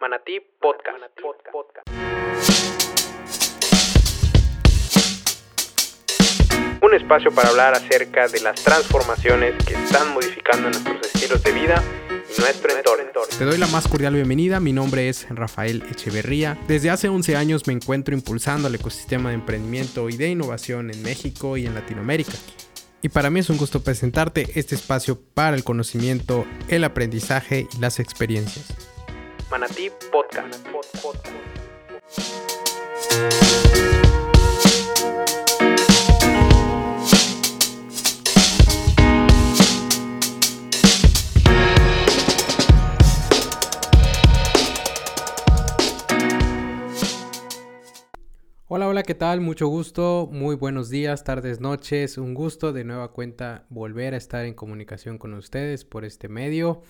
Manatí Podcast. Un espacio para hablar acerca de las transformaciones que están modificando nuestros estilos de vida y nuestro entorno. Te doy la más cordial bienvenida, mi nombre es Rafael Echeverría. Desde hace 11 años me encuentro impulsando el ecosistema de emprendimiento y de innovación en México y en Latinoamérica. Y para mí es un gusto presentarte este espacio para el conocimiento, el aprendizaje y las experiencias. Manatí Podcast. Hola, hola, ¿qué tal? Mucho gusto, muy buenos días, tardes, noches, un gusto de nueva cuenta volver a estar en comunicación con ustedes por este medio.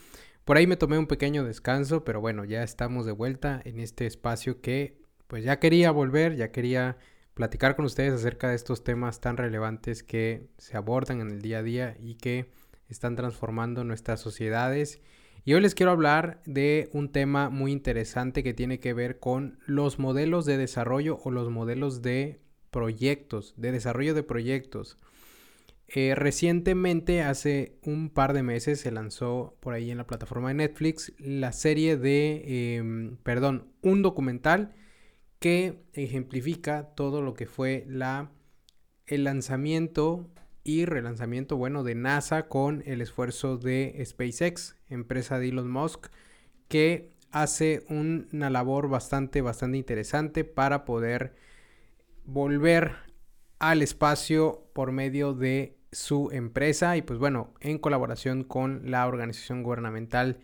Por ahí me tomé un pequeño descanso, pero bueno, ya estamos de vuelta en este espacio que pues ya quería volver, ya quería platicar con ustedes acerca de estos temas tan relevantes que se abordan en el día a día y que están transformando nuestras sociedades. Y hoy les quiero hablar de un tema muy interesante que tiene que ver con los modelos de desarrollo o los modelos de proyectos, de desarrollo de proyectos. Eh, recientemente, hace un par de meses, se lanzó por ahí en la plataforma de Netflix la serie de, em, perdón, un documental que ejemplifica todo lo que fue la, el lanzamiento y relanzamiento, bueno, de NASA con el esfuerzo de SpaceX, empresa de Elon Musk, que hace una labor bastante, bastante interesante para poder volver al espacio por medio de su empresa y pues bueno, en colaboración con la organización gubernamental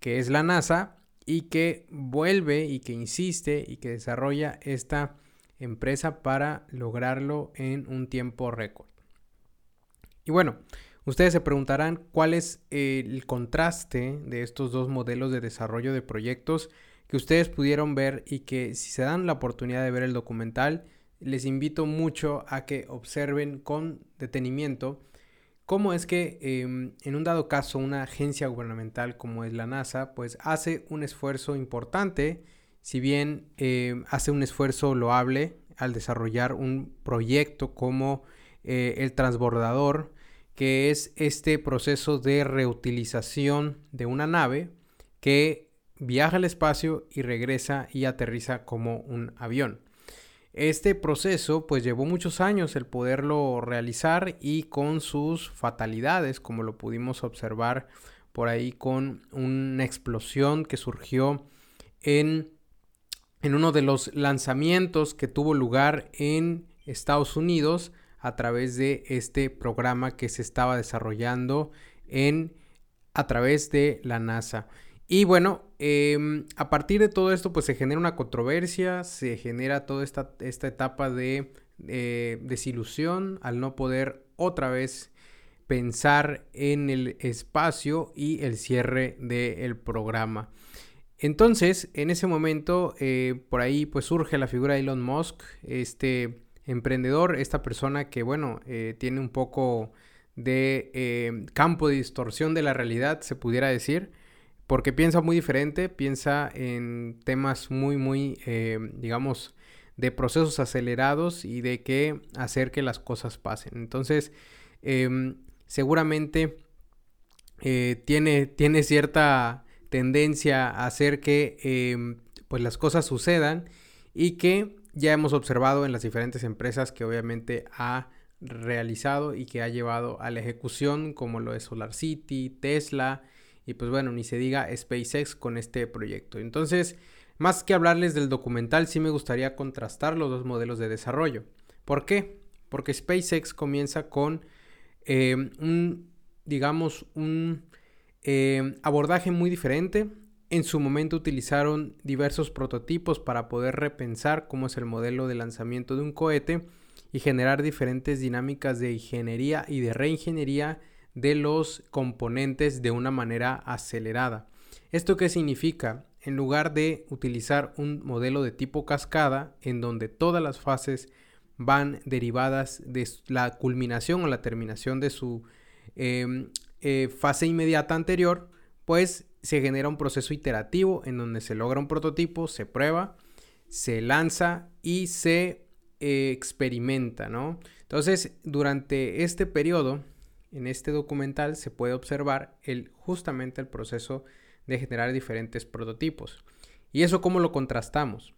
que es la NASA y que vuelve y que insiste y que desarrolla esta empresa para lograrlo en un tiempo récord. Y bueno, ustedes se preguntarán cuál es el contraste de estos dos modelos de desarrollo de proyectos que ustedes pudieron ver y que si se dan la oportunidad de ver el documental, les invito mucho a que observen con detenimiento cómo es que em, en un dado caso una agencia gubernamental como es la NASA, pues hace un esfuerzo importante, si bien em, hace un esfuerzo loable al desarrollar un proyecto como eh, el transbordador, que es este proceso de reutilización de una nave que viaja al espacio y regresa y aterriza como un avión. Este proceso pues llevó muchos años el poderlo realizar y con sus fatalidades, como lo pudimos observar por ahí con una explosión que surgió en, en uno de los lanzamientos que tuvo lugar en Estados Unidos a través de este programa que se estaba desarrollando en a través de la NASA. Y bueno, em, a partir de todo esto, pues se genera una controversia, se genera toda esta, esta etapa de eh, desilusión al no poder otra vez pensar en el espacio y el cierre del programa. Entonces, en ese momento, eh, por ahí pues surge la figura de Elon Musk, este emprendedor, esta persona que, bueno, eh, tiene un poco de campo de distorsión de la realidad, se pudiera decir porque piensa muy diferente, piensa en temas muy, muy, eh, digamos, de procesos acelerados y de qué hacer que las cosas pasen. Entonces, em, seguramente eh, tiene, tiene cierta tendencia a hacer que em, pues las cosas sucedan y que ya hemos observado en las diferentes empresas que obviamente ha realizado y que ha llevado a la ejecución como lo es Solar City, Tesla, y pues bueno, ni se diga SpaceX con este proyecto. Entonces, más que hablarles del documental, sí me gustaría contrastar los dos modelos de desarrollo. ¿Por qué? Porque SpaceX comienza con eh, un, digamos, un eh, abordaje muy diferente. En su momento utilizaron diversos prototipos para poder repensar cómo es el modelo de lanzamiento de un cohete y generar diferentes dinámicas de ingeniería y de reingeniería de los componentes de una manera acelerada. ¿Esto qué significa? En lugar de utilizar un modelo de tipo cascada, en donde todas las fases van derivadas de la culminación o la terminación de su em, eh, fase inmediata anterior, pues se genera un proceso iterativo en donde se logra un prototipo, se prueba, se lanza y se eh, experimenta, ¿no? Entonces, durante este periodo, en este documental se puede observar el, justamente el proceso de generar diferentes prototipos. ¿Y eso cómo lo contrastamos?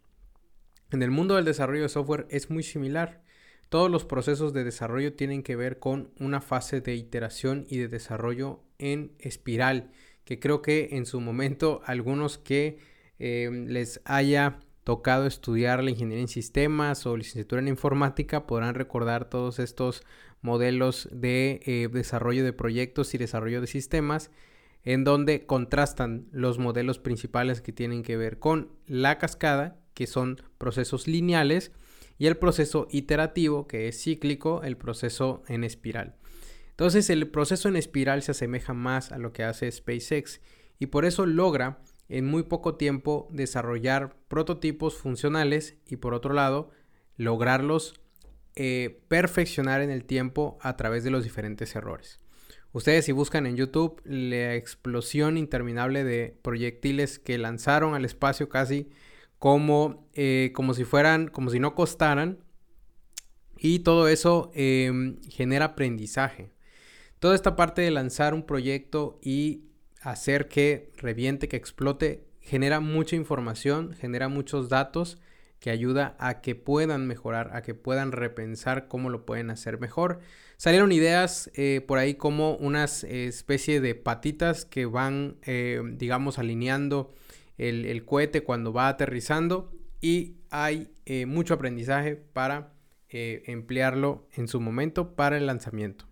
En el mundo del desarrollo de software es muy similar. Todos los procesos de desarrollo tienen que ver con una fase de iteración y de desarrollo en espiral, que creo que en su momento algunos que eh, les haya tocado estudiar la ingeniería en sistemas o licenciatura en informática podrán recordar todos estos modelos de eh, desarrollo de proyectos y desarrollo de sistemas en donde contrastan los modelos principales que tienen que ver con la cascada, que son procesos lineales, y el proceso iterativo, que es cíclico, el proceso en espiral. Entonces el proceso en espiral se asemeja más a lo que hace SpaceX y por eso logra en muy poco tiempo desarrollar prototipos funcionales y por otro lado lograrlos eh, perfeccionar en el tiempo a través de los diferentes errores. Ustedes si buscan en YouTube la explosión interminable de proyectiles que lanzaron al espacio casi como, eh, como si fueran, como si no costaran. Y todo eso em, genera aprendizaje. Toda esta parte de lanzar un proyecto y hacer que reviente, que explote, genera mucha información, genera muchos datos que ayuda a que puedan mejorar, a que puedan repensar cómo lo pueden hacer mejor. Salieron ideas eh, por ahí como unas especie de patitas que van, eh, digamos, alineando el, cohete cuando va aterrizando y hay eh, mucho aprendizaje para emplearlo en su momento para el lanzamiento.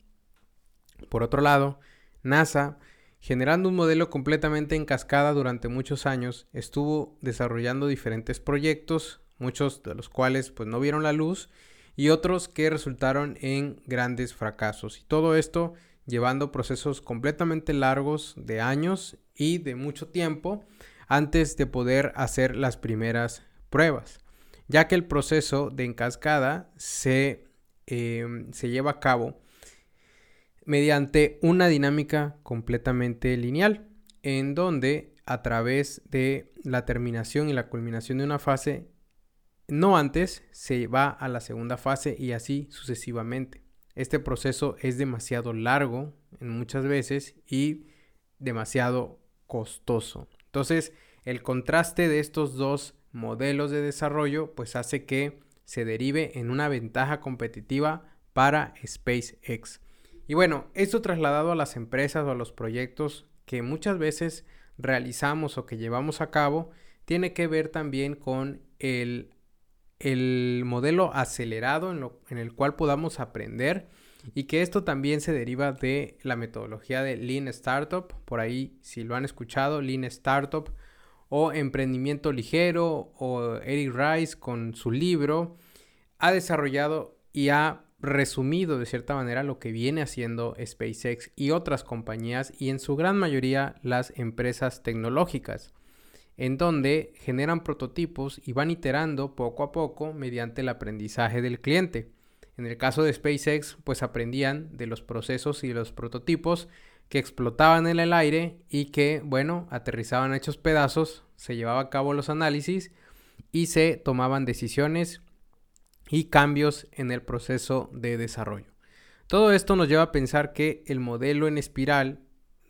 Por otro lado, NASA, generando un modelo completamente en cascada durante muchos años, estuvo desarrollando diferentes proyectos, muchos de los cuales pues no vieron la luz y otros que resultaron en grandes fracasos. Y todo esto llevando procesos completamente largos de años y de mucho tiempo antes de poder hacer las primeras pruebas, ya que el proceso de encascada se, em, se lleva a cabo mediante una dinámica completamente lineal, en donde a través de la terminación y la culminación de una fase, no antes, se va a la segunda fase y así sucesivamente. Este proceso es demasiado largo en muchas veces y demasiado costoso. Entonces, el contraste de estos dos modelos de desarrollo pues hace que se derive en una ventaja competitiva para SpaceX. Y bueno, esto trasladado a las empresas o a los proyectos que muchas veces realizamos o que llevamos a cabo, tiene que ver también con el, el modelo acelerado en, lo, en el cual podamos aprender y que esto también se deriva de la metodología de Lean Startup, por ahí si lo han escuchado, Lean Startup o Emprendimiento Ligero o Eric Rice con su libro, ha desarrollado y ha resumido de cierta manera lo que viene haciendo SpaceX y otras compañías y en su gran mayoría las empresas tecnológicas, en donde generan prototipos y van iterando poco a poco mediante el aprendizaje del cliente. En el caso de SpaceX, pues aprendían de los procesos y los prototipos que explotaban en el aire y que, bueno, aterrizaban hechos pedazos, se llevaba a cabo los análisis y se tomaban decisiones y cambios en el proceso de desarrollo. Todo esto nos lleva a pensar que el modelo en espiral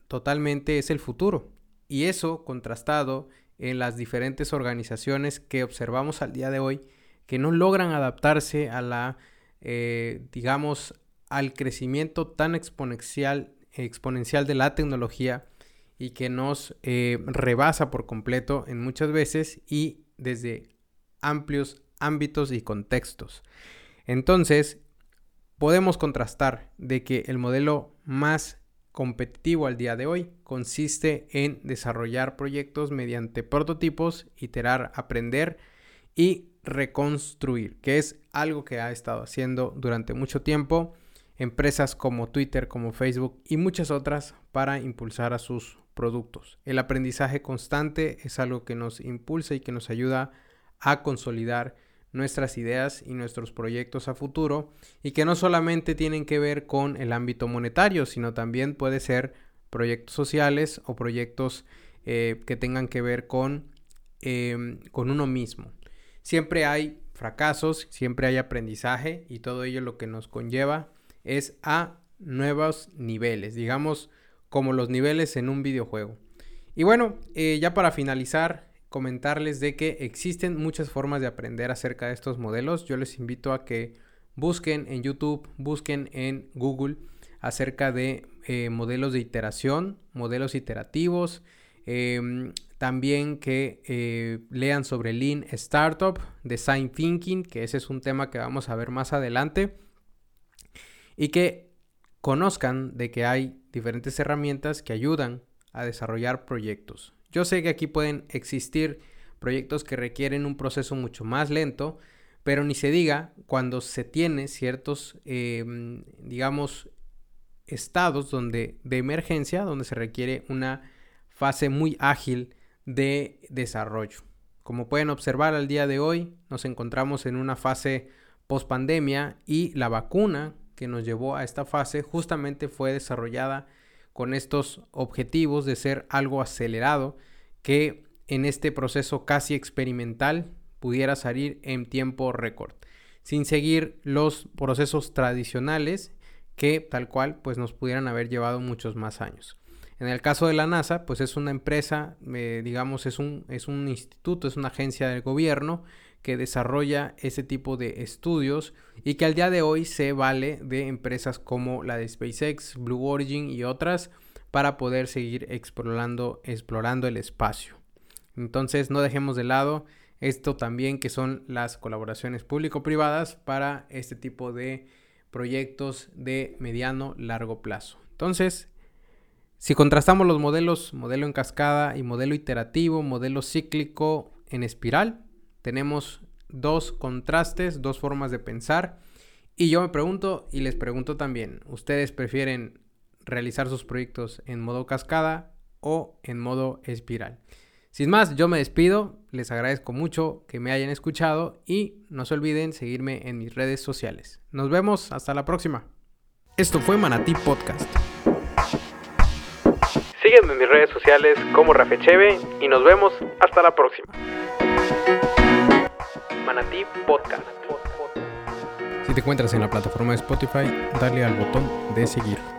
totalmente es el futuro y eso contrastado en las diferentes organizaciones que observamos al día de hoy que no logran adaptarse a la, eh, digamos, al crecimiento tan exponencial, exponencial de la tecnología y que nos eh, rebasa por completo en muchas veces y desde amplios ámbitos y contextos. Entonces, podemos contrastar de que el modelo más competitivo al día de hoy consiste en desarrollar proyectos mediante prototipos, iterar, aprender y reconstruir, que es algo que ha estado haciendo durante mucho tiempo empresas como Twitter, como Facebook y muchas otras para impulsar a sus productos. El aprendizaje constante es algo que nos impulsa y que nos ayuda a consolidar nuestras ideas y nuestros proyectos a futuro y que no solamente tienen que ver con el ámbito monetario, sino también puede ser proyectos sociales o proyectos eh, que tengan que ver con, em, con uno mismo. Siempre hay fracasos, siempre hay aprendizaje y todo ello lo que nos conlleva es a nuevos niveles, digamos como los niveles en un videojuego. Y bueno, eh, ya para finalizar, comentarles de que existen muchas formas de aprender acerca de estos modelos. Yo les invito a que busquen en YouTube, busquen en Google acerca de eh, modelos de iteración, modelos iterativos, em, también que eh, lean sobre Lean Startup, Design Thinking, que ese es un tema que vamos a ver más adelante, y que conozcan de que hay diferentes herramientas que ayudan a desarrollar proyectos. Yo sé que aquí pueden existir proyectos que requieren un proceso mucho más lento, pero ni se diga cuando se tiene ciertos, em, digamos, estados donde, de emergencia donde se requiere una fase muy ágil de desarrollo. Como pueden observar al día de hoy, nos encontramos en una fase post pandemia y la vacuna que nos llevó a esta fase justamente fue desarrollada con estos objetivos de ser algo acelerado que en este proceso casi experimental pudiera salir en tiempo récord, sin seguir los procesos tradicionales que tal cual pues nos pudieran haber llevado muchos más años. En el caso de la NASA, pues es una empresa, eh, digamos, es un, es un instituto, es una agencia del gobierno que desarrolla ese tipo de estudios y que al día de hoy se vale de empresas como la de SpaceX, Blue Origin y otras para poder seguir explorando, explorando el espacio. Entonces no dejemos de lado esto también que son las colaboraciones público-privadas para este tipo de proyectos de mediano largo plazo. Entonces, si contrastamos los modelos, modelo en cascada y modelo iterativo, modelo cíclico en espiral, tenemos dos contrastes, dos formas de pensar. Y yo me pregunto y les pregunto también, ¿ustedes prefieren realizar sus proyectos en modo cascada o en modo espiral? Sin más, yo me despido, les agradezco mucho que me hayan escuchado y no se olviden seguirme en mis redes sociales. Nos vemos, hasta la próxima. Esto fue Manatí Podcast. Sígueme en mis redes sociales como Rafecheve y nos vemos hasta la próxima. Podcast. Si te encuentras en la plataforma de Spotify, dale al botón de seguir.